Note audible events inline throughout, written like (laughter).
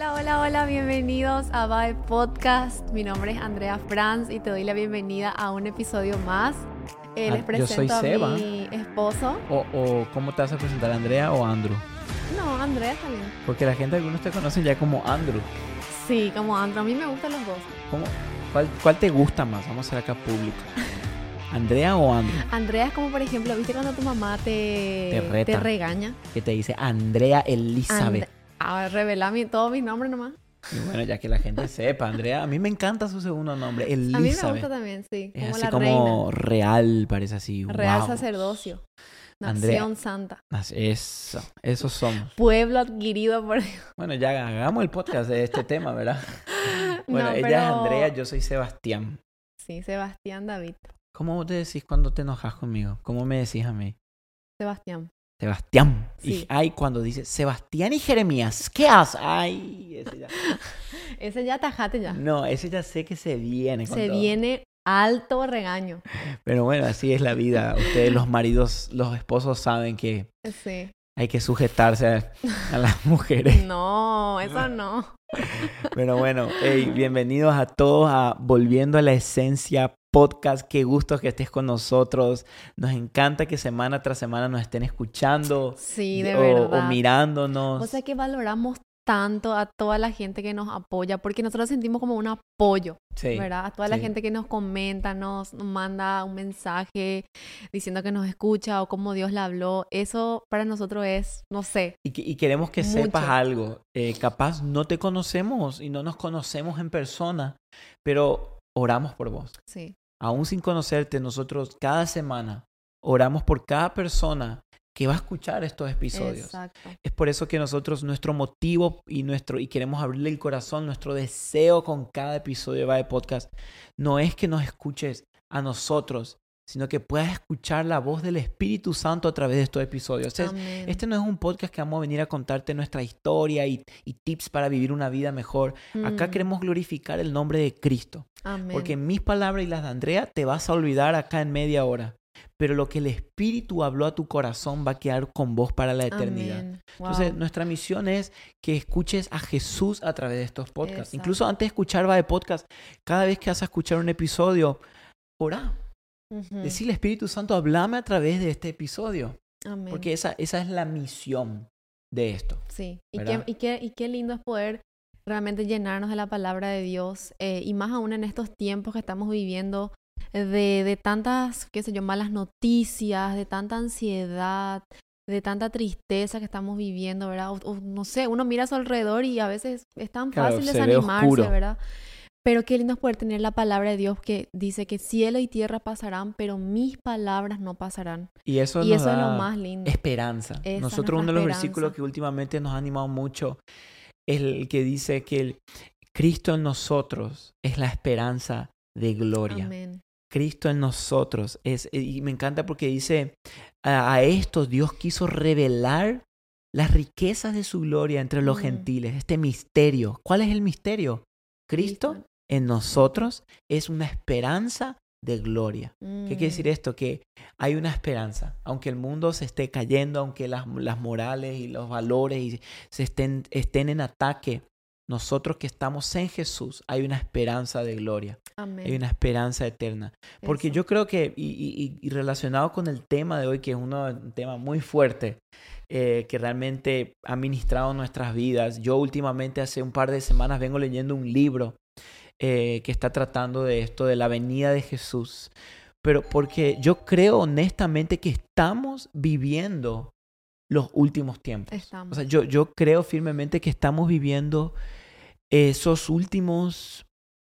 Hola, hola, hola, bienvenidos a Vibe Podcast. Mi nombre es Andrea Franz y te doy la bienvenida a un episodio más. Eh, Ah, les yo presento soy a Seba. mi esposo. O, o ¿cómo te vas a presentar, Andrea o Andrew? No, Andrea está bien. Porque la gente, algunos te conocen ya como Andrew. Sí, como Andrea. A mí me gustan los dos. ¿Cómo? ¿Cuál, cuál te gusta más? Vamos a hacer acá público. (laughs) ¿Andrea o Andrew? Andrea es como, por ejemplo, ¿viste cuando tu mamá te, Te reta. regaña? Que te dice Andrea Elizabeth. And- A ver, revela mi, todo mi nombre nomás. Y bueno, ya que la gente (laughs) sepa, Andrea, a mí me encanta su segundo nombre, A mí me Elizabeth. gusta también, sí. es Como así la como real, parece así. Real wow. sacerdocio. Andrea. Nación santa. Así- Eso, esos somos. Pueblo adquirido por... Bueno, ya hagamos el podcast de este tema, ¿verdad? (laughs) Bueno, No, ella pero- es Andrea, yo soy Sebastián. Sí, Sebastián David. ¿Cómo te decís cuando te enojas conmigo? ¿Cómo me decís a mí? Sebastián. Sebastián. Sí. Y ay, cuando dice Sebastián y Jeremías, ¿qué haces? Ay, ese ya. (laughs) Ese ya tajate ya. No, ese ya sé que se viene. con Se todo. viene alto regaño. Pero bueno, así es la vida. Ustedes, los maridos, los esposos, saben que Sí. hay que sujetarse a, a las (laughs) mujeres. No, eso no. Pero bueno, hey, bienvenidos a todos a Volviendo a la Esencia Podcast. Qué gusto que estés con nosotros. Nos encanta que semana tras semana nos estén escuchando. Sí, de o, verdad. o mirándonos. O sea que valoramos tanto a toda la gente que nos apoya, porque nosotros sentimos como un apoyo, Sí, ¿verdad? A toda la gente que nos comenta, nos, nos manda un mensaje diciendo que nos escucha o cómo Dios le habló. Eso para nosotros es, no sé, Y, que- y queremos que sepas Mucho. algo. Eh, capaz no te conocemos y no nos conocemos en persona, pero oramos por vos. sí. Aún sin conocerte, nosotros cada semana oramos por cada persona que va a escuchar estos episodios. Exacto. Es por eso que nosotros, nuestro motivo y nuestro, y queremos abrirle el corazón, nuestro deseo con cada episodio de Vae Podcast, no es que nos escuches a nosotros, sino que puedas escuchar la voz del Espíritu Santo a través de estos episodios. Es- Amén. este no es un podcast que vamos a venir a contarte nuestra historia y, y tips para vivir una vida mejor. Acá Mm, queremos glorificar el nombre de Cristo. amén. Porque mis palabras y las de Andrea te vas a olvidar acá en media hora. Pero lo que el Espíritu habló a tu corazón va a quedar con vos para la eternidad. Amén. Entonces, Wow. nuestra misión es que escuches a Jesús a través de estos podcasts. Exacto. Incluso antes de escuchar va de podcast, cada vez que vas a escuchar un episodio, ora. Ujú. Decirle, Espíritu Santo, hablame a través de este episodio. Amén. Porque esa, esa es la misión de esto. Sí, y qué, y, qué, y qué lindo es poder realmente llenarnos de la palabra de Dios, eh, y más aún en estos tiempos que estamos viviendo de, de tantas, qué sé yo, malas noticias, de tanta ansiedad, de tanta tristeza que estamos viviendo, ¿verdad? O, o no sé, uno mira a su alrededor y a veces es tan Claro, fácil desanimarse. ¿verdad? Pero qué lindo es poder tener la palabra de Dios que dice que cielo y tierra pasarán, pero mis palabras no pasarán. Y eso, y nos eso es lo más lindo. esperanza. Esa Nosotros uno de los esperanza. versículos que últimamente nos ha animado mucho es el que dice que el Cristo en nosotros es la esperanza de gloria. Amén. Cristo en nosotros es y me encanta porque dice a, a esto Dios quiso revelar las riquezas de su gloria entre los Mm. gentiles, este misterio. ¿Cuál es el misterio? Cristo en nosotros es una esperanza de gloria. ¿Qué quiere decir Mm. esto? Que hay una esperanza. Aunque el mundo se esté cayendo, aunque las, las morales y los valores y se estén, estén en ataque, nosotros que estamos en Jesús, hay una esperanza de gloria, Amén. hay una esperanza eterna. Porque Eso. yo creo que, y, y- y relacionado con el tema de hoy, que es uno- un tema muy fuerte, eh, que realmente ha ministrado nuestras vidas, yo últimamente hace un par de semanas vengo leyendo un libro eh, que está tratando de esto, de la venida de Jesús. Pero porque yo creo honestamente que estamos viviendo los últimos tiempos. Estamos. O sea, yo, yo creo firmemente que estamos viviendo esos últimos,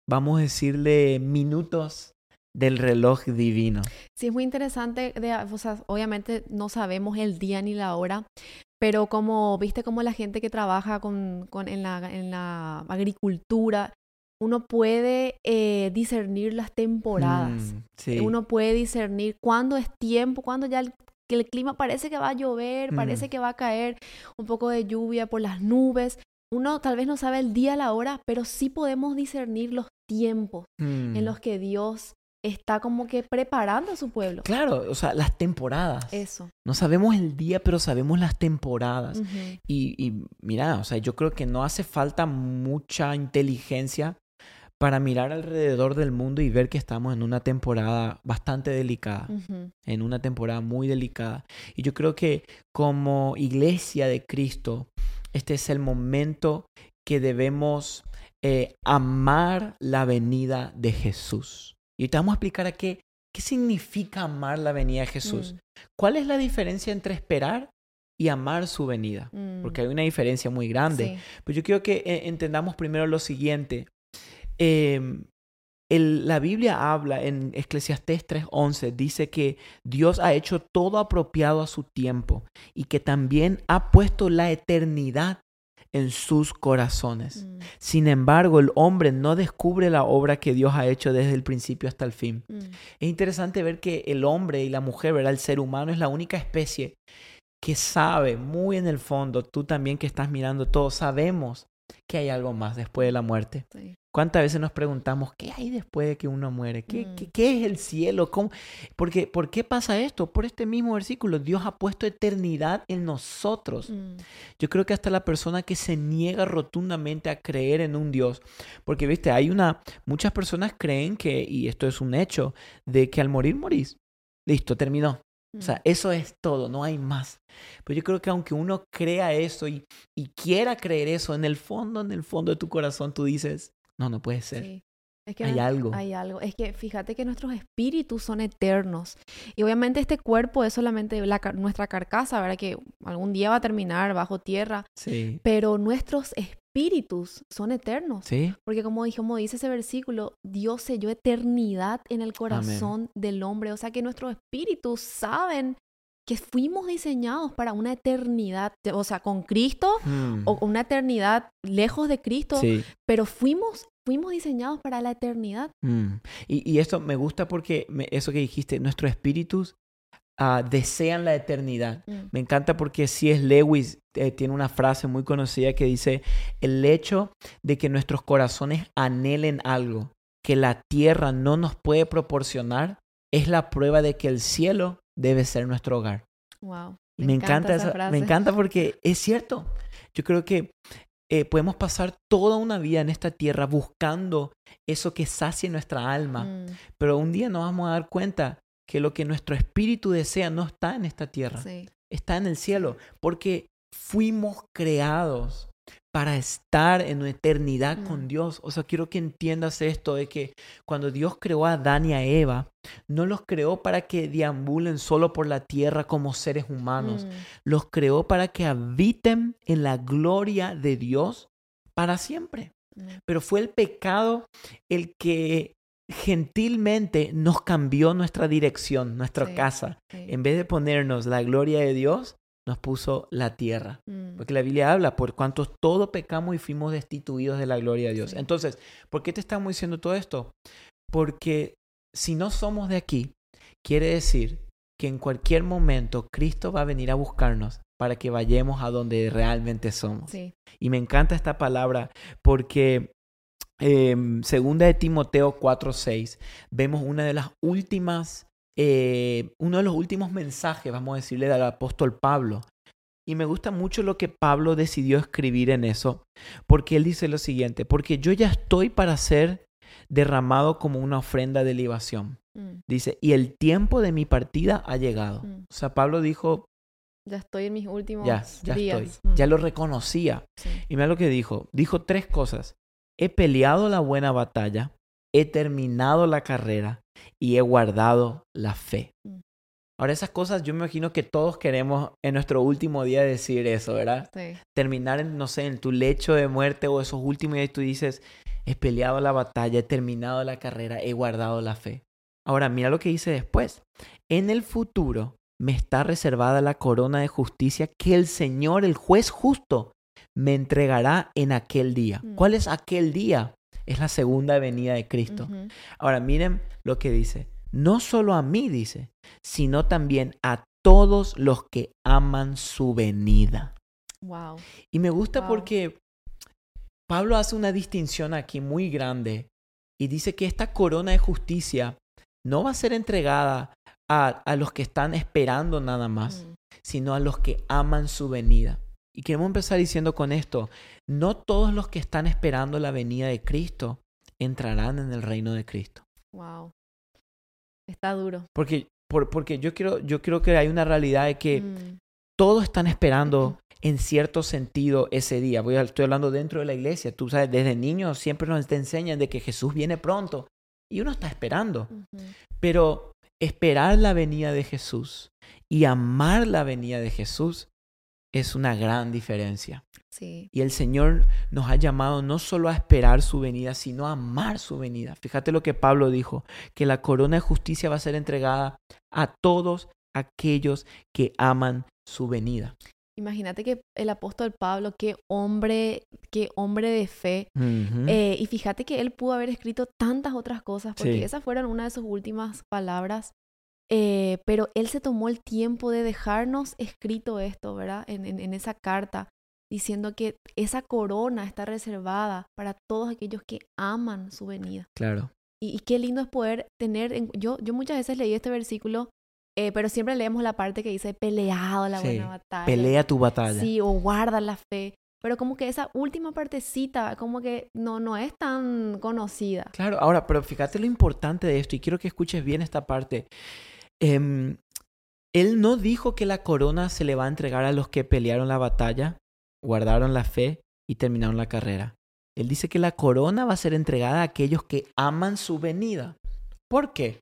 vamos a decirle, minutos del reloj divino. Sí, es muy interesante. De, o sea, obviamente no sabemos el día ni la hora, pero como viste como la gente que trabaja con, con- en, la, en la agricultura, uno puede eh, discernir las temporadas. Mm, sí. Uno puede discernir cuándo es tiempo, cuándo ya el, que el clima parece que va a llover, Mm. parece que va a caer un poco de lluvia por las nubes. Uno tal vez no sabe el día, la hora, pero sí podemos discernir los tiempos Mm, en los que Dios está como que preparando a su pueblo. Claro, o sea, las temporadas. Eso. No sabemos el día, pero sabemos las temporadas. Ujú. Y, y mira, o sea, yo creo que no hace falta mucha inteligencia para mirar alrededor del mundo y ver que estamos en una temporada bastante delicada, en una temporada muy delicada. Y yo creo que como iglesia de Cristo, este es el momento que debemos eh, amar la venida de Jesús. Y te vamos a explicar a qué, qué significa amar la venida de Jesús. Mm, ¿Cuál es la diferencia entre esperar y amar su venida? mm. Porque hay una diferencia muy grande. Sí. Pero yo quiero que eh, entendamos primero lo siguiente. Eh, el- la Biblia habla en Eclesiastés 3:11, dice que Dios ha hecho todo apropiado a su tiempo y que también ha puesto la eternidad en sus corazones. Mm, Sin embargo, el hombre no descubre la obra que Dios ha hecho desde el principio hasta el fin. mm. Es interesante ver que el hombre y la mujer, ¿verdad? El ser humano es la única especie que sabe muy en el fondo, tú también que estás mirando todo, sabemos que hay algo más después de la muerte. Sí. ¿Cuántas veces nos preguntamos qué hay después de que uno muere? ¿Qué, Mm. qué, qué es el cielo? ¿Cómo? Porque, ¿Por qué pasa esto? Por este mismo versículo. Dios ha puesto eternidad en nosotros. Mm, Yo creo que hasta la persona que se niega rotundamente a creer en un Dios, porque viste, hay una, muchas personas creen que, y esto es un hecho, de que al morir morís. Listo, terminó. O sea, mm. eso es todo, no hay más. Pero yo creo que aunque uno crea eso y, y quiera creer eso, en el fondo, en el fondo de tu corazón, tú dices, no, no puede ser. Sí. Es que Hay no- algo. Hay algo. Es que fíjate que nuestros espíritus son eternos. Y obviamente este cuerpo es solamente la nuestra carcasa, ¿verdad? Que algún día va a terminar bajo tierra. Sí. Pero nuestros espíritus son eternos. Sí. Porque como, como dice ese versículo, Dios selló eternidad en el corazón del hombre. O sea que nuestros espíritus saben que fuimos diseñados para una eternidad, o sea, con Cristo Hmm. o una eternidad lejos de Cristo, Sí. pero fuimos, fuimos diseñados para la eternidad. Mm. Y, y esto me gusta porque me- eso que dijiste, nuestros espíritus ah, desean la eternidad. Mm, Me encanta porque C.S. Lewis eh, tiene una frase muy conocida que dice, el hecho de que nuestros corazones anhelen algo que la tierra no nos puede proporcionar es la prueba de que el cielo debe ser nuestro hogar. Wow. Y me, encanta, esa esa- frase. me encanta porque es cierto. Yo creo que eh, podemos pasar toda una vida en esta tierra buscando eso que sacie nuestra alma, Mm, pero un día nos vamos a dar cuenta que lo que nuestro espíritu desea no está en esta tierra, sí. está en el cielo, porque fuimos creados para estar en una eternidad con Mm. Dios. O sea, quiero que entiendas esto de que cuando Dios creó a Adán y a Eva, no los creó para que deambulen solo por la tierra como seres humanos. Mm, Los creó para que habiten en la gloria de Dios para siempre. mm, Pero fue el pecado el que gentilmente nos cambió nuestra dirección, nuestra Sí. casa. sí. En vez de ponernos la gloria de Dios, nos puso la tierra. Mm, Porque la Biblia habla, por cuanto todos pecamos y fuimos destituidos de la gloria de Dios. Sí. Entonces, ¿por qué te estamos diciendo todo esto? Porque si no somos de aquí, quiere decir que en cualquier momento Cristo va a venir a buscarnos para que vayamos a donde realmente somos. sí. Y me encanta esta palabra porque em, segunda de Timoteo 4:6 vemos una de las últimas, eh, uno de los últimos mensajes, vamos a decirle, del apóstol Pablo. Y me gusta mucho lo que Pablo decidió escribir en eso, porque él dice lo siguiente, porque yo ya estoy para ser derramado como una ofrenda de libación. Mm, Dice, y el tiempo de mi partida ha llegado. mm. O sea, Pablo dijo, Ya estoy en mis últimos ya, ya días. estoy, Mm, ya lo reconocía. sí. Y mira lo que dijo. Dijo tres cosas. He peleado la buena batalla, he terminado la carrera y he guardado la fe. Mm. Ahora esas cosas yo me imagino que todos queremos en nuestro último día decir eso, ¿verdad? Sí. Terminar, en, no sé, en tu lecho de muerte o esos últimos días tú dices, he peleado la batalla, he terminado la carrera, he guardado la fe. Ahora mira lo que dice después. En el futuro me está reservada la corona de justicia que el Señor, el juez justo, me entregará en aquel día. Mm. ¿Cuál es aquel día? Es la segunda venida de Cristo. Ahora miren lo que dice. No solo a mí, dice, sino también a todos los que aman su venida. Wow. Y me gusta Wow. porque Pablo hace una distinción aquí muy grande y dice que esta corona de justicia no va a ser entregada a, a los que están esperando nada más, Mm. sino a los que aman su venida. Y queremos empezar diciendo con esto, no todos los que están esperando la venida de Cristo entrarán en el reino de Cristo. Wow. Está duro. Porque, por- porque yo, quiero, yo creo que hay una realidad de que Mm. todos están esperando en cierto sentido ese día. Voy a- estoy hablando dentro de la iglesia. Tú sabes, desde niños siempre nos te enseñan de que Jesús viene pronto y uno está esperando. Pero esperar la venida de Jesús y amar la venida de Jesús es una gran diferencia. Sí. Y el Señor nos ha llamado no solo a esperar su venida, sino a amar su venida. Fíjate lo que Pablo dijo, que la corona de justicia va a ser entregada a todos aquellos que aman su venida. Imagínate que el apóstol Pablo, qué hombre, qué hombre de fe. Eh, y fíjate que él pudo haber escrito tantas otras cosas, porque Sí. esas fueron una de sus últimas palabras. Eh, pero él se tomó el tiempo de dejarnos escrito esto, ¿verdad? En, en- en esa carta, diciendo que esa corona está reservada para todos aquellos que aman su venida. Claro. Y, y qué lindo es poder tener, en- yo, yo muchas veces leí este versículo, eh, pero siempre leemos la parte que dice peleado la Sí, buena batalla. Pelea tu batalla. Sí, o guarda la fe. Pero como que esa última partecita, como que no, no es tan conocida. Claro, ahora, pero fíjate lo importante de esto y quiero que escuches bien esta parte. Em, él no dijo que la corona se le va a entregar a los que pelearon la batalla, guardaron la fe y terminaron la carrera. Él dice que la corona va a ser entregada a aquellos que aman su venida. ¿Por qué?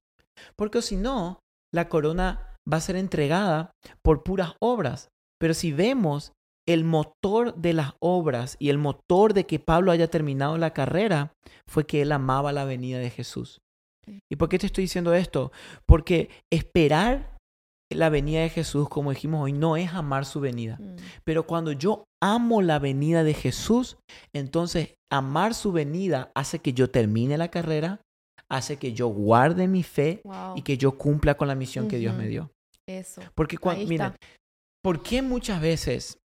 Porque si no, la corona va a ser entregada por puras obras. Pero si vemos el motor de las obras y el motor de que Pablo haya terminado la carrera fue que él amaba la venida de Jesús. ¿Y por qué te estoy diciendo esto? Porque esperar la venida de Jesús, como dijimos hoy, no es amar su venida. Mm, Pero cuando yo amo la venida de Jesús, entonces amar su venida hace que yo termine la carrera, hace que yo guarde mi fe Wow. y que yo cumpla con la misión que Dios me dio. Eso. Porque cuando, miren. ¿por qué muchas veces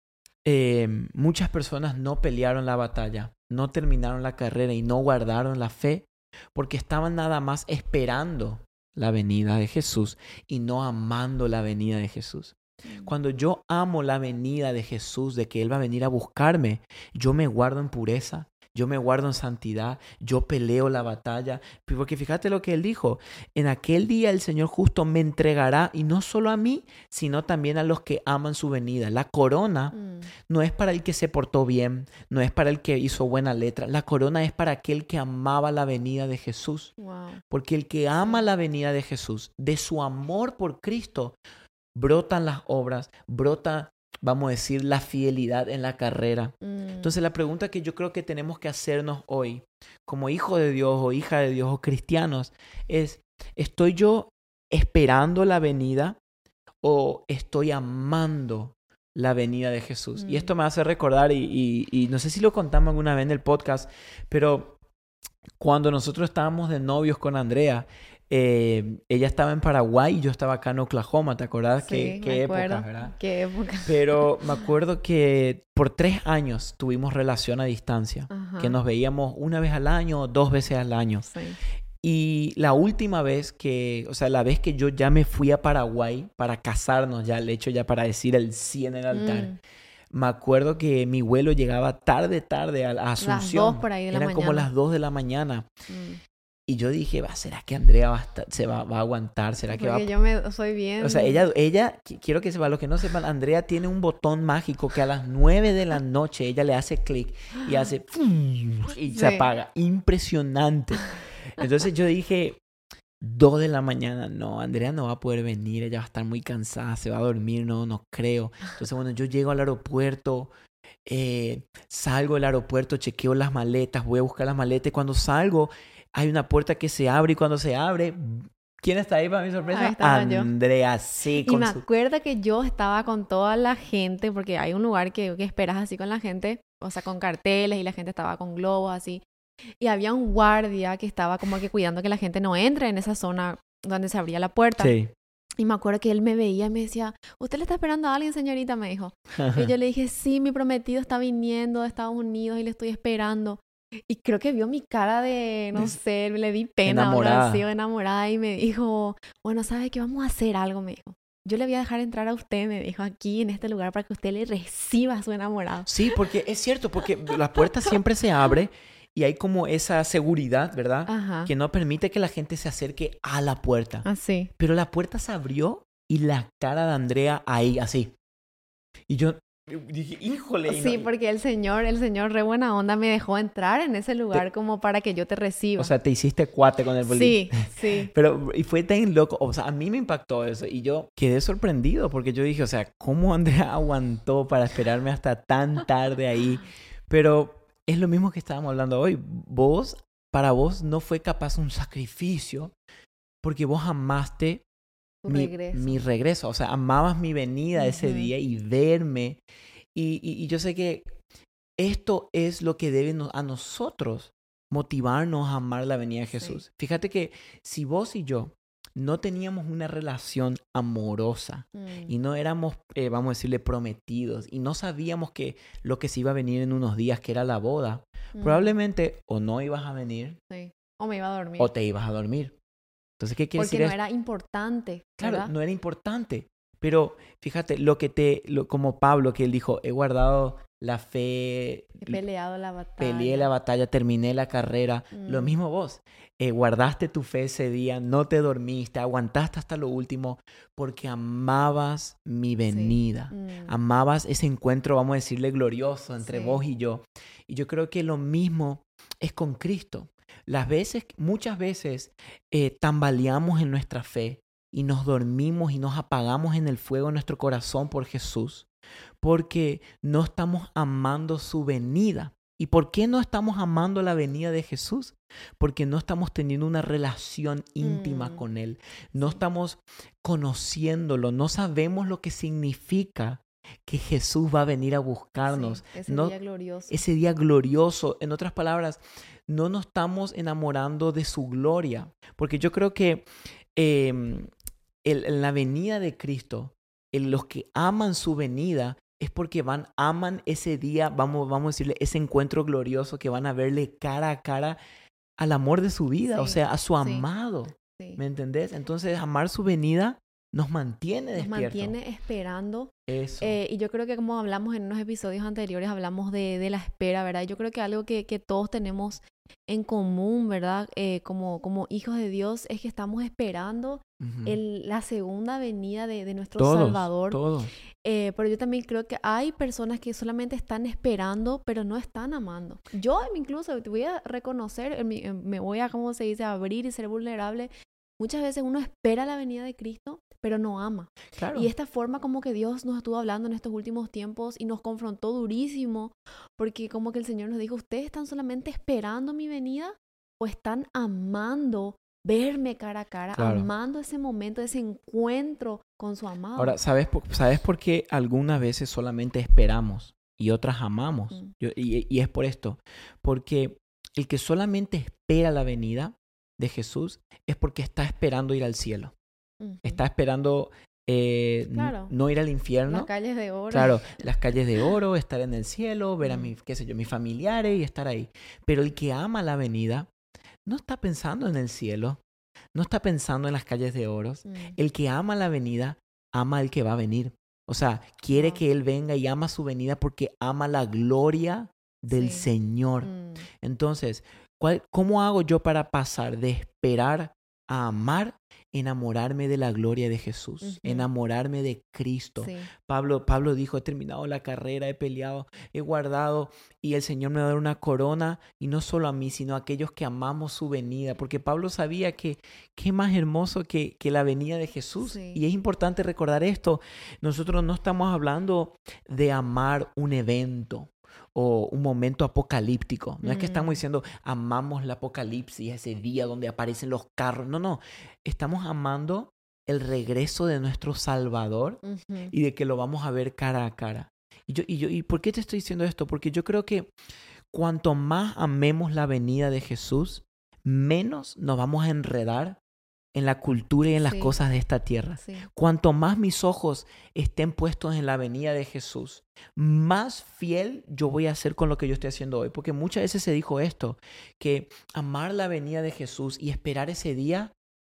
eh, muchas personas no pelearon la batalla, no terminaron la carrera y no guardaron la fe? Porque estaban nada más esperando la venida de Jesús y no amando la venida de Jesús. Mm, Cuando yo amo la venida de Jesús, de que Él va a venir a buscarme, yo me guardo en pureza, yo me guardo en santidad, yo peleo la batalla. Porque fíjate lo que Él dijo, en aquel día el Señor justo me entregará, y no solo a mí, sino también a los que aman su venida. La corona mm, no es para el que se portó bien, no es para el que hizo buena letra, la corona es para aquel que amaba la venida de Jesús. wow. Porque el que ama la venida de Jesús, de su amor por Cristo, brotan las obras, brota, vamos a decir, la fidelidad en la carrera. Mm, Entonces la pregunta que yo creo que tenemos que hacernos hoy, como hijo de Dios o hija de Dios o cristianos, es, ¿estoy yo esperando la venida o estoy amando la venida de Jesús? Y Mm. esto me hace recordar, y, y- y no sé si lo contamos alguna vez en el podcast, pero cuando nosotros estábamos de novios con Andrea, eh, ella estaba en Paraguay y yo estaba acá en Oklahoma, ¿te acordás? sí, qué qué me acuerdo. ¿verdad? Qué época. (laughs) Pero me acuerdo que por tres años tuvimos relación a distancia, Ajá. que nos veíamos una vez al año o dos veces al año. Sí. Y la última vez que, o sea, la vez que yo ya me fui a Paraguay para casarnos, ya el hecho ya para decir el sí en el altar, Mm, me acuerdo que mi vuelo llegaba tarde, tarde a, Asunción. dos por ahí de la Eran como las dos de la mañana. mm. Y yo dije, va, ¿será que Andrea va a, estar- se va, va a aguantar? ¿Será que va Porque yo me soy bien. o sea, ella, ella, qui- quiero que sepan, los que no sepan, Andrea tiene un botón mágico que a las 9 de la noche ella le hace clic y hace (gasps) y se Sí. apaga. Impresionante. Entonces yo dije, 2 de la mañana, no, Andrea no va a poder venir, ella va a estar muy cansada, se va a dormir, no, no creo. Entonces, bueno, yo llego al aeropuerto, eh, salgo del aeropuerto, chequeo las maletas, voy a buscar las maletas y cuando salgo hay una puerta que se abre y cuando se abre, ¿quién está ahí para mi sorpresa? Andrea, sí, Y con me su... acuerdo que yo estaba con toda la gente, porque hay un lugar que, que esperas así con la gente, o sea, con carteles y la gente estaba con globos así. Y había un guardia que estaba como que cuidando que la gente no entre en esa zona donde se abría la puerta. Sí. Y me acuerdo que él me veía y me decía, ¿usted le está esperando a alguien, señorita? Me dijo. Y yo (laughs) le dije, sí, mi prometido está viniendo de Estados Unidos y le estoy esperando. Y creo que vio mi cara de, no sé, le di pena Enamorada. así, enamorada y me dijo, bueno, ¿sabe qué? Vamos a hacer algo, me dijo. Yo le voy a dejar entrar a usted, me dijo, aquí en este lugar para que usted le reciba a su enamorado. Sí, porque es cierto, porque la puerta siempre se abre y hay como esa seguridad, ¿verdad? Ajá. Que no permite que la gente se acerque a la puerta. Así. Pero la puerta se abrió y la cara de Andrea ahí, así. Y yo dije, híjole. Sí, no- porque el señor, el señor re buena onda me dejó entrar en ese lugar como para que yo te reciba. O sea, te hiciste cuate con el bolígrafo. sí, sí. (laughs) Pero, y fue tan loco, o sea, a mí me impactó eso y yo quedé sorprendido porque yo dije, o sea, ¿cómo Andrea (laughs) aguantó para esperarme hasta tan tarde ahí? Pero es lo mismo que estábamos hablando hoy. Vos, para vos no fue capaz un sacrificio porque vos amaste mi, regreso. mi regreso, o sea, amabas mi venida ese Ujú. día y verme. Y, y- y yo sé que esto es lo que debe a nosotros motivarnos a amar la venida de Sí. Jesús. Fíjate que si vos y yo no teníamos una relación amorosa Mm, y no éramos, eh, vamos a decirle, prometidos y no sabíamos que lo que se iba a venir en unos días, que era la boda, mm, probablemente o no ibas a venir sí. O me iba a dormir. o te ibas a dormir. Entonces, ¿qué quiere porque decir no esto? era importante. Claro, ¿verdad? no era importante. Pero fíjate, lo que te, lo- como Pablo, que él dijo, he guardado la fe, He peleado la batalla. peleé la batalla, terminé la carrera. Lo Mm. mismo vos, eh, guardaste tu fe ese día, no te dormiste, aguantaste hasta lo último, porque amabas mi venida. Mm, Amabas ese encuentro, vamos a decirle, glorioso entre Sí. vos y yo. Y yo creo que lo mismo es con Cristo. Las veces, muchas veces, eh, tambaleamos en nuestra fe y nos dormimos y nos apagamos en el fuego de nuestro corazón por Jesús, porque no estamos amando su venida. ¿Y por qué no estamos amando la venida de Jesús? Porque no estamos teniendo una relación íntima Mm. con Él. No estamos conociéndolo, no sabemos lo que significa que Jesús va a venir a buscarnos. sí, ese no- día glorioso. Ese día glorioso. En otras palabras, no nos estamos enamorando de su gloria. Porque yo creo que em, el- en la venida de Cristo, en los que aman su venida, es porque van, aman ese día, vamos, vamos a decirle, ese encuentro glorioso que van a verle cara a cara al amor de su vida, o sea, a su amado. Sí. ¿Me entendés? Entonces, amar su venida nos mantiene Nos despiertos. mantiene esperando. Eso. Eh, y yo creo que como hablamos en unos episodios anteriores, hablamos de, de la espera, ¿verdad? Yo creo que algo que, que todos tenemos en común, ¿verdad? Eh, como, como hijos de Dios, es que estamos esperando el- la segunda venida de, de nuestro Todos, Salvador. todos. Eh, pero yo también creo que hay personas que solamente están esperando, pero no están amando. Yo incluso te voy a reconocer, en mi- en- me voy a, ¿cómo se dice?, abrir y ser vulnerable. Muchas veces uno espera la venida de Cristo, pero no ama. Claro. Y esta forma como que Dios nos estuvo hablando en estos últimos tiempos y nos confrontó durísimo, porque como que el Señor nos dijo, ustedes están solamente esperando mi venida o están amando verme cara a cara, Claro. amando ese momento, ese encuentro con su amado. Ahora, ¿sabes por, ¿sabes por qué algunas veces solamente esperamos y otras amamos? Mm. Yo- y, y es por esto. Porque el que solamente espera la venida de Jesús es porque está esperando ir al cielo. Está esperando eh, Claro. no ir al infierno. Las calles de oro. Claro, las (laughs) calles de oro, estar en el cielo, ver a mis, qué sé yo, mis familiares y estar ahí. Pero el que ama la venida no está pensando en el cielo, no está pensando en las calles de oro. Mm. El que ama la venida, ama al que va a venir. O sea, quiere que Él venga y ama su venida porque ama la gloria del Sí. Señor. Mm. Entonces, ¿cuál- ¿cómo hago yo para pasar de esperar a amar, enamorarme de la gloria de Jesús, enamorarme de Cristo? Sí. Pablo, Pablo dijo, he terminado la carrera, he peleado, he guardado y el Señor me va a dar una corona y no solo a mí, sino a aquellos que amamos su venida, porque Pablo sabía que qué más hermoso que, que la venida de Jesús. Sí. Y es importante recordar esto, nosotros no estamos hablando de amar un evento o un momento apocalíptico. No es que estamos Mm. diciendo amamos el apocalipsis, ese día donde aparecen los carros. No, no. Estamos amando el regreso de nuestro Salvador y de que lo vamos a ver cara a cara. Y yo, y yo, ¿y por qué te estoy diciendo esto? Porque yo creo que cuanto más amemos la venida de Jesús, menos nos vamos a enredar en la cultura y en las Sí. cosas de esta tierra. Sí. Cuanto más mis ojos estén puestos en la venida de Jesús, más fiel yo voy a ser con lo que yo estoy haciendo hoy. Porque muchas veces se dijo esto, que amar la venida de Jesús y esperar ese día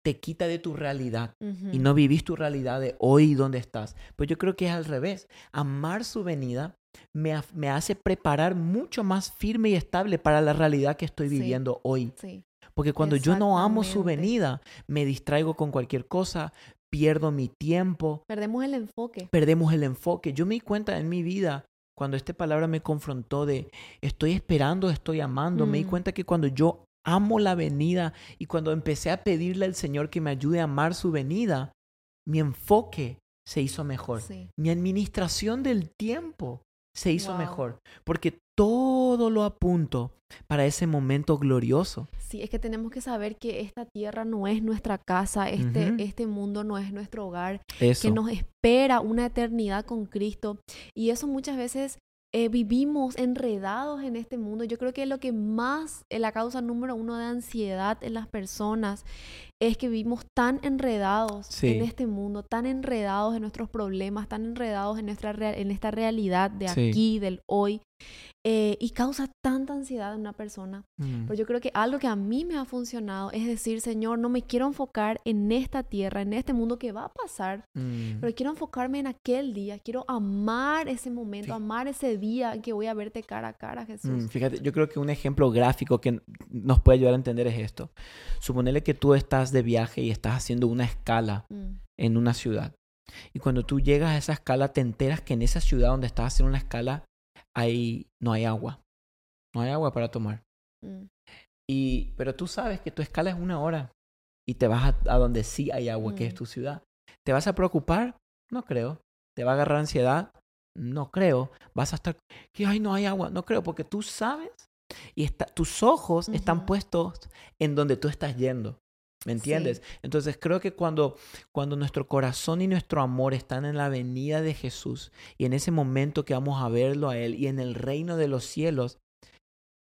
te quita de tu realidad y no vivís tu realidad de hoy donde estás. Pues yo creo que es al revés. Amar su venida me, ha- me hace preparar mucho más firme y estable para la realidad que estoy Sí. viviendo hoy. Sí. Porque cuando yo no amo su venida, me distraigo con cualquier cosa, pierdo mi tiempo, Perdemos el enfoque. perdemos el enfoque. Yo me di cuenta en mi vida, cuando esta palabra me confrontó de estoy esperando, estoy amando, me di Mm. cuenta que cuando yo amo la venida y cuando empecé a pedirle al Señor que me ayude a amar su venida, mi enfoque se hizo mejor. Sí. Mi administración del tiempo se hizo Wow. mejor. Porque todo lo apunto para ese momento glorioso. Sí, es que tenemos que saber que esta tierra no es nuestra casa, este, este mundo no es nuestro hogar, Eso. que nos espera una eternidad con Cristo. Y eso muchas veces eh, vivimos enredados en este mundo. Yo creo que lo que más, eh, la causa número uno de ansiedad en las personas es que vivimos tan enredados Sí. en este mundo, tan enredados en nuestros problemas, tan enredados en, nuestra en esta realidad de Sí. aquí, del hoy, eh, y causa tanta ansiedad en una persona. Mm. Pero yo creo que algo que a mí me ha funcionado es decir, Señor, no me quiero enfocar en esta tierra, en este mundo que va a pasar, Mm. pero quiero enfocarme en aquel día, quiero amar ese momento, Sí. amar ese día en que voy a verte cara a cara, Jesús. Mm, fíjate, yo creo que un ejemplo gráfico que nos puede ayudar a entender es esto. Suponele que tú estás de viaje y estás haciendo una escala Mm, en una ciudad. Y cuando tú llegas a esa escala, te enteras que en esa ciudad donde estás haciendo una escala hay, no hay agua. No hay agua para tomar. mm, Y, pero tú sabes que tu escala es una hora y te vas a, a donde sí hay agua, que es Mm. tu ciudad. ¿Te vas a preocupar? No creo. ¿Te va a agarrar ansiedad? No creo. Vas a estar, que ay, no hay agua. No creo, porque tú sabes y está, tus ojos están puestos en donde tú estás yendo. ¿Me entiendes? Entonces creo que cuando, cuando nuestro corazón y nuestro amor están en la venida de Jesús y en ese momento que vamos a verlo a Él y en el reino de los cielos,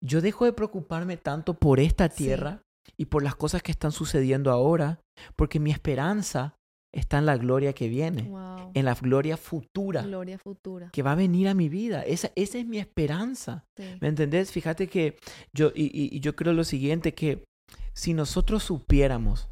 yo dejo de preocuparme tanto por esta Sí. tierra y por las cosas que están sucediendo ahora, porque mi esperanza está en la gloria que viene, wow. en la gloria futura Gloria futura. que va a venir a mi vida. Esa, esa es mi esperanza. Sí. ¿Me entendés? Fíjate que yo, y- y yo creo lo siguiente, que si nosotros supiéramos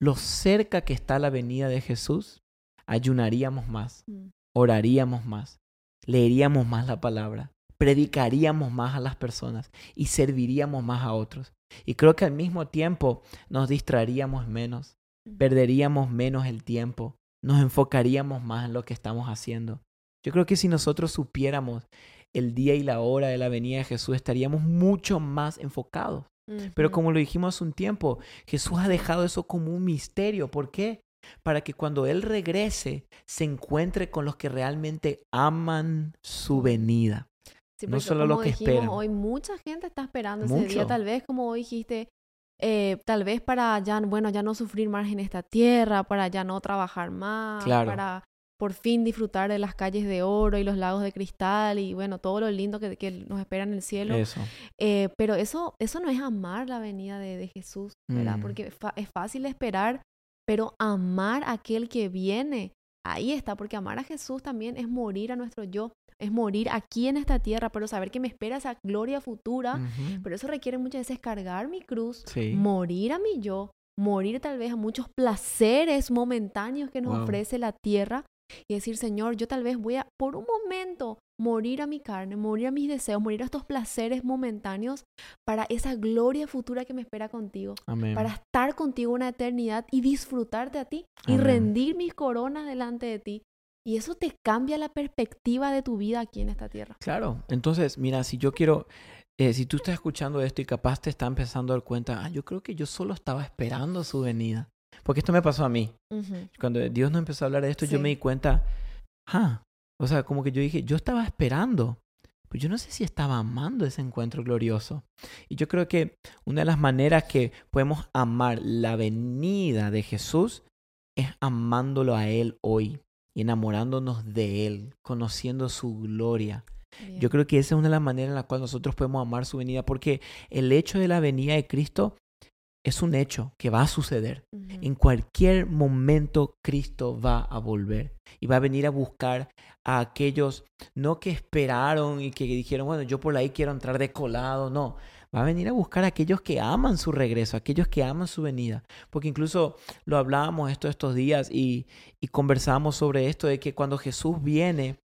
lo cerca que está la venida de Jesús, ayunaríamos más, Mm, oraríamos más, leeríamos más la palabra, predicaríamos más a las personas y serviríamos más a otros. Y creo que al mismo tiempo nos distraeríamos menos, mm. perderíamos menos el tiempo, nos enfocaríamos más en lo que estamos haciendo. Yo creo que si nosotros supiéramos el día y la hora de la venida de Jesús, estaríamos mucho más enfocados. Pero como lo dijimos hace un tiempo, Jesús ha dejado eso como un misterio. ¿Por qué? Para que cuando Él regrese se encuentre con los que realmente aman su venida. Sí, no solo como lo que dijimos esperan. Hoy mucha gente está esperando ese Mucho. día, tal vez como hoy dijiste, eh, tal vez para ya, bueno, ya no sufrir más en esta tierra, para ya no trabajar más, Claro. para por fin disfrutar de las calles de oro y los lagos de cristal y bueno, todo lo lindo que, que nos espera en el cielo. Eso. Eh, pero eso, eso no es amar la venida de, de Jesús, ¿verdad? Mm. Porque es fácil esperar, pero amar a aquel que viene, ahí está, porque amar a Jesús también es morir a nuestro yo, es morir aquí en esta tierra, pero saber que me espera esa gloria futura. Pero eso requiere muchas veces cargar mi cruz, Sí. morir a mi yo, morir tal vez a muchos placeres momentáneos que nos Wow. ofrece la tierra y decir, Señor, yo tal vez voy a, por un momento, morir a mi carne, morir a mis deseos, morir a estos placeres momentáneos para esa gloria futura que me espera contigo, Amén. para estar contigo una eternidad y disfrutarte a ti y rendir mis coronas delante de ti. Y eso te cambia la perspectiva de tu vida aquí en esta tierra. Claro. Entonces, mira, si yo quiero, eh, si tú estás escuchando esto y capaz te está empezando a dar cuenta, ah, yo creo que yo solo estaba esperando su venida. Porque esto me pasó a mí. Cuando Dios nos empezó a hablar de esto, yo me di cuenta, ah, o sea, como que yo dije, yo estaba esperando, pero yo no sé si estaba amando ese encuentro glorioso. Y yo creo que una de las maneras que podemos amar la venida de Jesús es amándolo a Él hoy y enamorándonos de Él, conociendo su gloria. Bien. Yo creo que esa es una de las maneras en la cual nosotros podemos amar su venida, porque el hecho de la venida de Cristo es un hecho que va a suceder. En cualquier momento Cristo va a volver y va a venir a buscar a aquellos no que esperaron y que dijeron, bueno, yo por ahí quiero entrar de colado, no. Va a venir a buscar a aquellos que aman su regreso, aquellos que aman su venida. Porque incluso lo hablábamos esto estos días y, y conversábamos sobre esto de que cuando Jesús viene,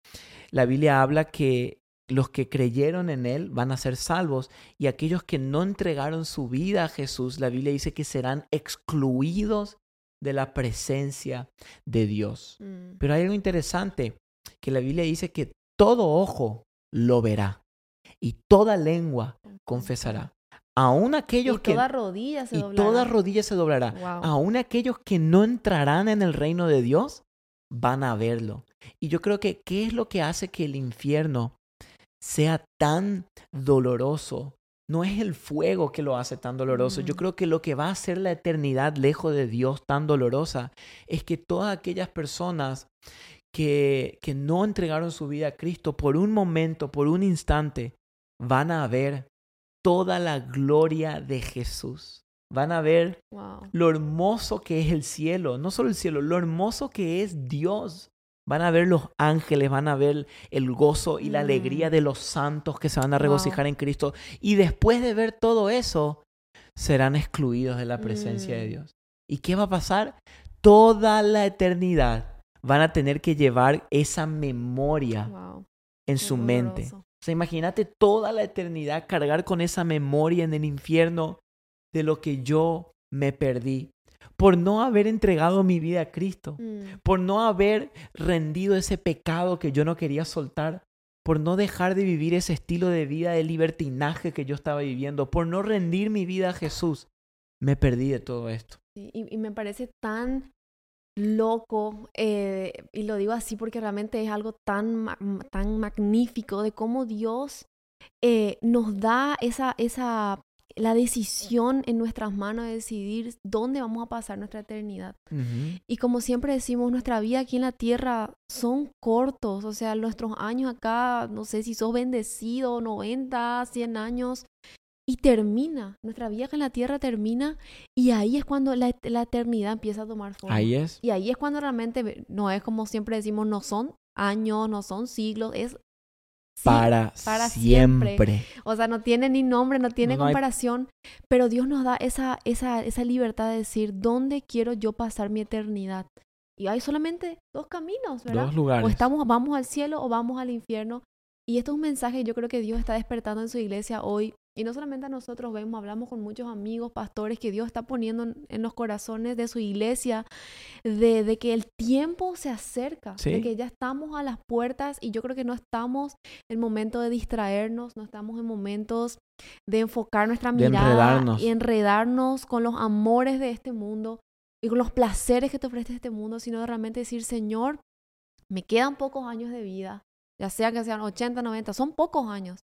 la Biblia habla que los que creyeron en Él van a ser salvos y aquellos que no entregaron su vida a Jesús, la Biblia dice que serán excluidos de la presencia de Dios. Mm. Pero hay algo interesante, que la Biblia dice que todo ojo lo verá y toda lengua confesará. Aún aquellos Y que... toda rodilla se y doblará. toda rodilla se doblará. Wow. Aún aquellos que no entrarán en el reino de Dios van a verlo. Y yo creo que, ¿qué es lo que hace que el infierno sea tan doloroso? No es el fuego que lo hace tan doloroso. Yo Mm. creo que lo que va a hacer la eternidad lejos de Dios tan dolorosa es que todas aquellas personas que, que no entregaron su vida a Cristo por un momento, por un instante, van a ver toda la gloria de Jesús. Van a ver Wow. lo hermoso que es el cielo, no solo el cielo, lo hermoso que es Dios. Van a ver los ángeles, van a ver el gozo y la alegría Mm. de los santos que se van a Wow. regocijar en Cristo. Y después de ver todo eso, serán excluidos de la presencia de Mm. Dios. ¿Y qué va a pasar? Toda la eternidad van a tener que llevar esa memoria Wow. en Qué su mente. O sea, imagínate toda la eternidad cargar con esa memoria en el infierno de lo que yo me perdí por no haber entregado mi vida a Cristo, Mm. por no haber rendido ese pecado que yo no quería soltar, por no dejar de vivir ese estilo de vida de libertinaje que yo estaba viviendo, por no rendir mi vida a Jesús. Me perdí de todo esto. Y, y me parece tan loco, eh, y lo digo así porque realmente es algo tan, tan magnífico de cómo Dios eh, nos da esa, esa, la decisión en nuestras manos de decidir dónde vamos a pasar nuestra eternidad. Y como siempre decimos, nuestra vida aquí en la tierra son cortos, o sea, nuestros años acá, no sé si sos bendecido, 90, 100 años, y termina, nuestra vida acá en la tierra termina, y ahí es cuando la, la eternidad empieza a tomar forma. Ahí es. Y ahí es cuando realmente no es como siempre decimos, no son años, no son siglos, es... sí, Para, para siempre. siempre. o sea, no tiene ni nombre, no tiene No, no hay- comparación, pero Dios nos da esa, esa, esa libertad de decir, ¿dónde quiero yo pasar mi eternidad? Y hay solamente dos caminos, ¿verdad? Dos lugares. O estamos, vamos al cielo o vamos al infierno. Y esto es un mensaje que yo creo que Dios está despertando en su iglesia hoy. Y no solamente a nosotros vemos, hablamos con muchos amigos, pastores, que Dios está poniendo en, los corazones de su iglesia, de, de que el tiempo se acerca, de que ya estamos a las puertas y yo creo que no estamos en momento de distraernos, no estamos en momentos de enfocar nuestra De mirada enredarnos. y enredarnos con los amores de este mundo y con los placeres que te ofrece este mundo, sino de realmente decir, Señor, me quedan pocos años de vida, ya sea que sean 80, 90, son pocos años.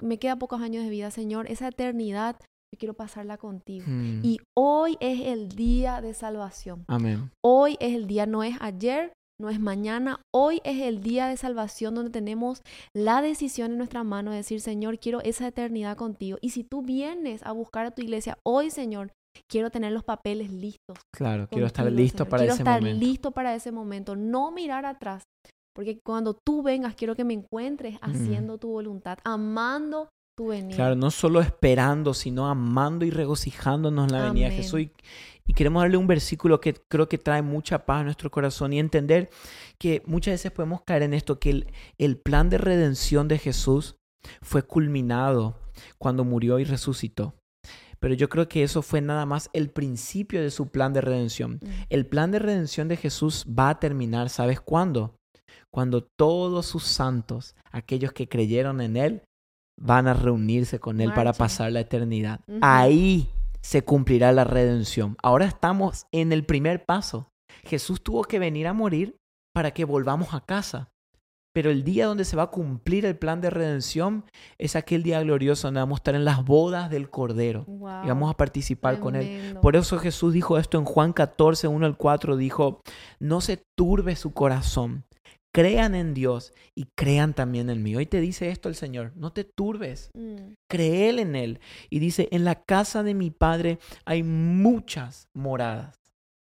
Me quedan pocos años de vida, Señor. Esa eternidad, yo quiero pasarla contigo. Mm. Y hoy es el día de salvación. Amén. Hoy es el día, no es ayer, no es mañana. Hoy es el día de salvación donde tenemos la decisión en nuestra mano de decir, Señor, quiero esa eternidad contigo. Y si tú vienes a buscar a tu iglesia hoy, Señor, quiero tener los papeles listos. Claro, quiero estar listo Señor. para quiero ese estar momento. listo para ese momento, no mirar atrás. Porque cuando tú vengas, quiero que me encuentres haciendo tu voluntad, amando tu venida. Claro, no solo esperando, sino amando y regocijándonos en la venida de Amén. Jesús. Y, y queremos darle un versículo que creo que trae mucha paz a nuestro corazón y entender que muchas veces podemos caer en esto, que el, el plan de redención de Jesús fue culminado cuando murió y resucitó. Pero yo creo que eso fue nada más el principio de su plan de redención. Mm. El plan de redención de Jesús va a terminar, ¿sabes cuándo? Cuando todos sus santos, aquellos que creyeron en Él, van a reunirse con Él para pasar la eternidad. Ahí se cumplirá la redención. Ahora estamos en el primer paso. Jesús tuvo que venir a morir para que volvamos a casa. Pero el día donde se va a cumplir el plan de redención es aquel día glorioso donde vamos a estar en las bodas del Cordero Wow. y vamos a participar con Él. Por eso Jesús dijo esto en Juan 14, 1 al 4, dijo, no se turbe su corazón, crean en Dios y crean también en mí. Hoy te dice esto el Señor, no te turbes, Mm, créele en Él. Y dice, en la casa de mi Padre hay muchas moradas,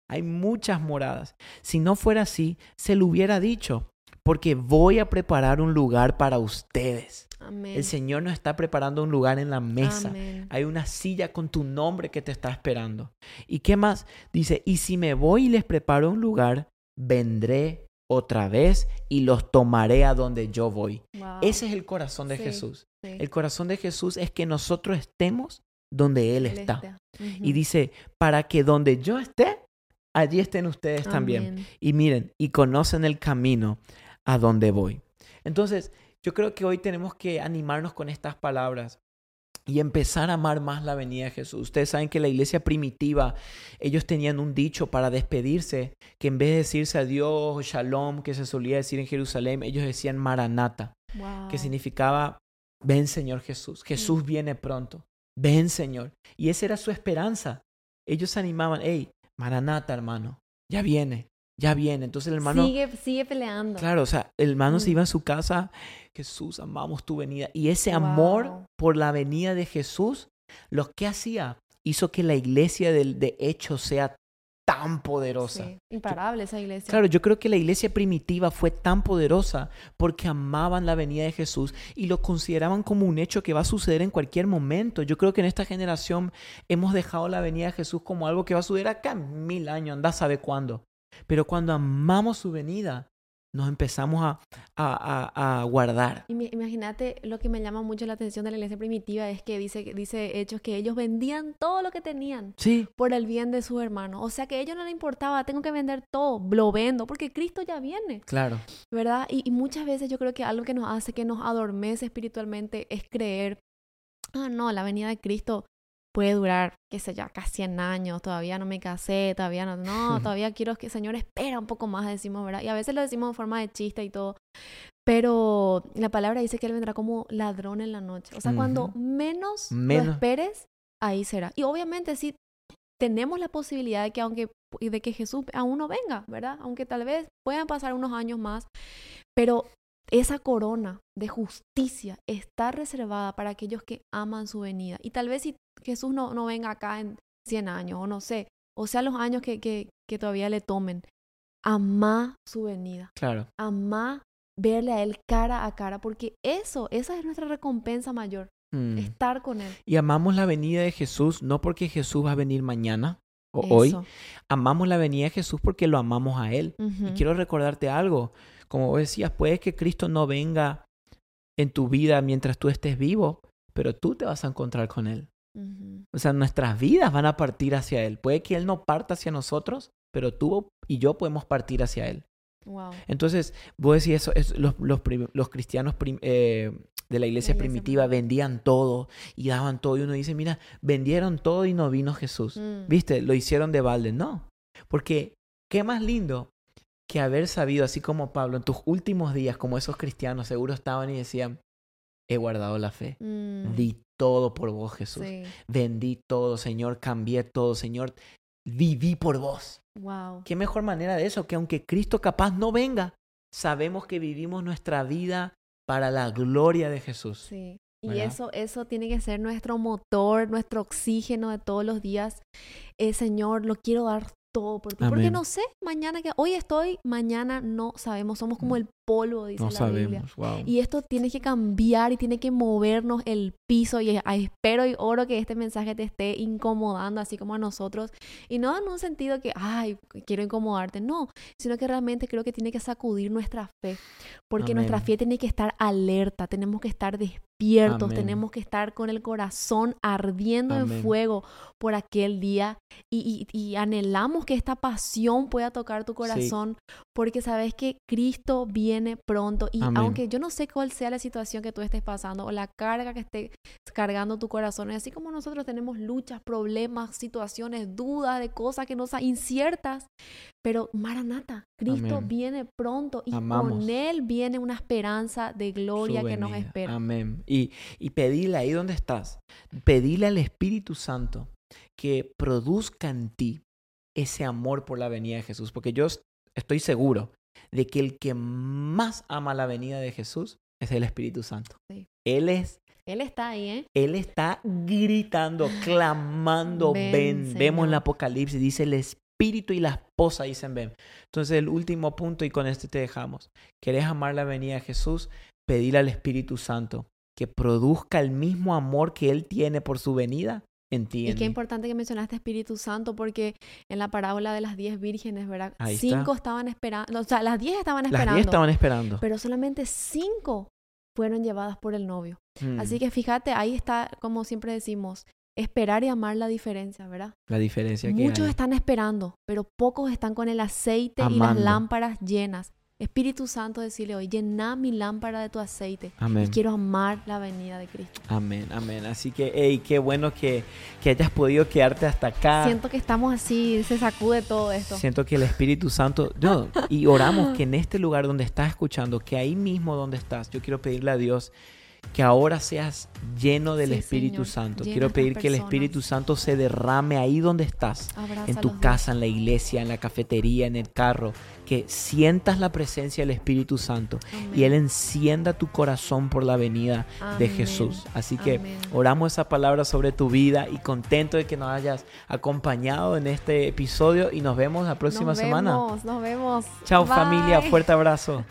hay muchas moradas. Si no fuera así, se lo hubiera dicho, porque voy a preparar un lugar para ustedes. Amén. El Señor nos está preparando un lugar en la mesa. Amén. Hay una silla con tu nombre que te está esperando. ¿Y qué más? Dice, y si me voy y les preparo un lugar, vendré otra vez y los tomaré a donde yo voy. Wow. Ese es el corazón de Sí, Jesús. Sí. El corazón de Jesús es que nosotros estemos donde Él Él está. está. Y dice, para que donde yo esté, allí estén ustedes también. Y miren, y conocen el camino a donde voy. Entonces, yo creo que hoy tenemos que animarnos con estas palabras y empezar a amar más la venida de Jesús. Ustedes saben que la iglesia primitiva, ellos tenían un dicho para despedirse, que en vez de decirse adiós, shalom, que se solía decir en Jerusalén, ellos decían maranata, Wow. que significaba, ven Señor Jesús, Jesús viene pronto, ven Señor. Y esa era su esperanza. Ellos se animaban, hey, maranata hermano, ya viene, ya viene. Entonces el hermano... sigue, sigue peleando. Claro, o sea, el hermano se Mm. iba a su casa, Jesús, amamos tu venida. Y ese amor por la venida de Jesús, lo que hacía, hizo que la iglesia del, de hecho sea tan poderosa. Sí, Imparable esa iglesia. Claro, yo creo que la iglesia primitiva fue tan poderosa porque amaban la venida de Jesús y lo consideraban como un hecho que va a suceder en cualquier momento. Yo creo que en esta generación hemos dejado la venida de Jesús como algo que va a suceder acá en mil años, anda sabe cuándo. Pero cuando amamos su venida, nos empezamos a, a- a- a guardar. Imagínate, lo que me llama mucho la atención de la iglesia primitiva es que dice, dice Hechos que ellos vendían todo lo que tenían Sí, por el bien de sus hermanos. O sea que a ellos no les importaba, tengo que vender todo, lo vendo, porque Cristo ya viene, claro. ¿verdad? Y, y muchas veces yo creo que algo que nos hace que nos adormece espiritualmente es creer, ah, no, la venida de Cristo puede durar, qué sé yo, casi 100 años, todavía no me casé, todavía no, no, (laughs) todavía quiero que el Señor espera un poco más, decimos, ¿verdad? Y a veces lo decimos en forma de chiste y todo, pero la palabra dice que Él vendrá como ladrón en la noche. O sea, cuando Ujú. menos, Menos. lo esperes, ahí será. Y obviamente sí, tenemos la posibilidad de que aunque de que Jesús aún no venga, ¿verdad? Aunque tal vez puedan pasar unos años más, pero esa corona de justicia está reservada para aquellos que aman su venida. Y tal vez si Jesús no, no venga acá en 100 años, o no sé, o sea, los años que, que, que todavía le tomen, ama su venida, Claro. ama verle a Él cara a cara, porque eso, esa es nuestra recompensa mayor, Mm. estar con Él. Y amamos la venida de Jesús no porque Jesús va a venir mañana o hoy. Amamos la venida de Jesús porque lo amamos a Él. Y quiero recordarte algo. Como vos decías, puede que Cristo no venga en tu vida mientras tú estés vivo, pero tú te vas a encontrar con Él. O sea, nuestras vidas van a partir hacia Él. Puede que Él no parta hacia nosotros, pero tú y yo podemos partir hacia Él. Wow. Entonces, vos decís eso, es- los, los, prim- los cristianos prim- eh, de la iglesia primitiva. vendían todo y daban todo. Y uno dice, mira, vendieron todo y no vino Jesús. Mm. ¿Viste? Lo hicieron de balde. No. Porque, ¿qué más lindo que haber sabido, así como Pablo, en tus últimos días, como esos cristianos seguro estaban y decían, he guardado la fe. Mm. Di todo por vos, Jesús. Sí. Vendí todo, Señor. Cambié todo, Señor. Viví por vos. Wow. ¿Qué mejor manera de eso? Que aunque Cristo capaz no venga, sabemos que vivimos nuestra vida para la gloria de Jesús. Sí. Y ¿Verdad? eso, eso tiene que ser nuestro motor, nuestro oxígeno de todos los días. Eh, Señor, lo quiero dar todo por ti. Porque Amén. no sé, mañana que hoy estoy, mañana no sabemos. Somos como el polvo, dice No la Biblia. sabemos. Wow. Y esto tiene que cambiar y tiene que movernos el piso. Y ah, espero y oro que este mensaje te esté incomodando, así como a nosotros. Y no en un sentido que, ay, quiero incomodarte. No, sino que realmente creo que tiene que sacudir nuestra fe. Porque nuestra Amén. fe tiene que estar alerta, tenemos que estar despiertos, Amén. tenemos que estar con el corazón ardiendo Amén. en fuego por aquel día. Y, y- y anhelamos que esta pasión pueda tocar tu corazón. Porque sabes que Cristo viene pronto y Amén. aunque yo no sé cuál sea la situación que tú estés pasando o la carga que esté cargando tu corazón, así como nosotros tenemos luchas, problemas, situaciones, dudas de cosas que nos inciertas, pero Maranata, Cristo Amén. viene pronto y Amamos. con él viene una esperanza de gloria que nos espera. Amén. Y, y pedile ahí donde estás, pedile al Espíritu Santo que produzca en ti ese amor por la venida de Jesús, porque yo es- estoy seguro de que el que más ama la venida de Jesús es el Espíritu Santo. Sí. Él es Él está ahí, ¿eh? él está gritando, clamando, Ven, ven. Vemos el Apocalipsis, dice el Espíritu y la esposa dicen ven. Entonces el último punto y con este te dejamos. ¿Querés amar la venida de Jesús? Pedir al Espíritu Santo que produzca el mismo amor que Él tiene por su venida en ti. y en qué mí. importante que mencionaste Espíritu Santo porque en la parábola de las diez vírgenes, ¿verdad? Ahí está. cinco estaban esperando, o sea, las diez estaban Las esperando, diez estaban esperando. pero solamente cinco fueron llevadas por el novio. Mm, Así que fíjate, ahí está, como siempre decimos, esperar y amar la diferencia, ¿verdad? la diferencia que Muchos hay. están esperando, pero pocos están con el aceite y las Amando. lámparas llenas. Espíritu Santo, decirle hoy, llena mi lámpara de tu aceite. Amén. Y quiero amar la venida de Cristo. Amén, amén. Así que, hey, qué bueno que, que hayas podido quedarte hasta acá. Siento que estamos así, se sacude todo esto. Siento que el Espíritu Santo, no, y oramos que en este lugar donde estás escuchando, que ahí mismo donde estás, yo quiero pedirle a Dios que ahora seas lleno del Sí, Espíritu Señor. Santo. Llena quiero pedir que el. Espíritu Santo se derrame ahí donde estás, en tu casa, en la iglesia, en la cafetería, en el carro, que sientas la presencia del Espíritu Santo y Él encienda tu corazón por la venida de. Jesús. Así que Amén. oramos esa palabra sobre tu vida y contento de que nos hayas acompañado en este episodio y nos vemos la próxima nos semana. Vemos, nos vemos. Chao familia, fuerte abrazo.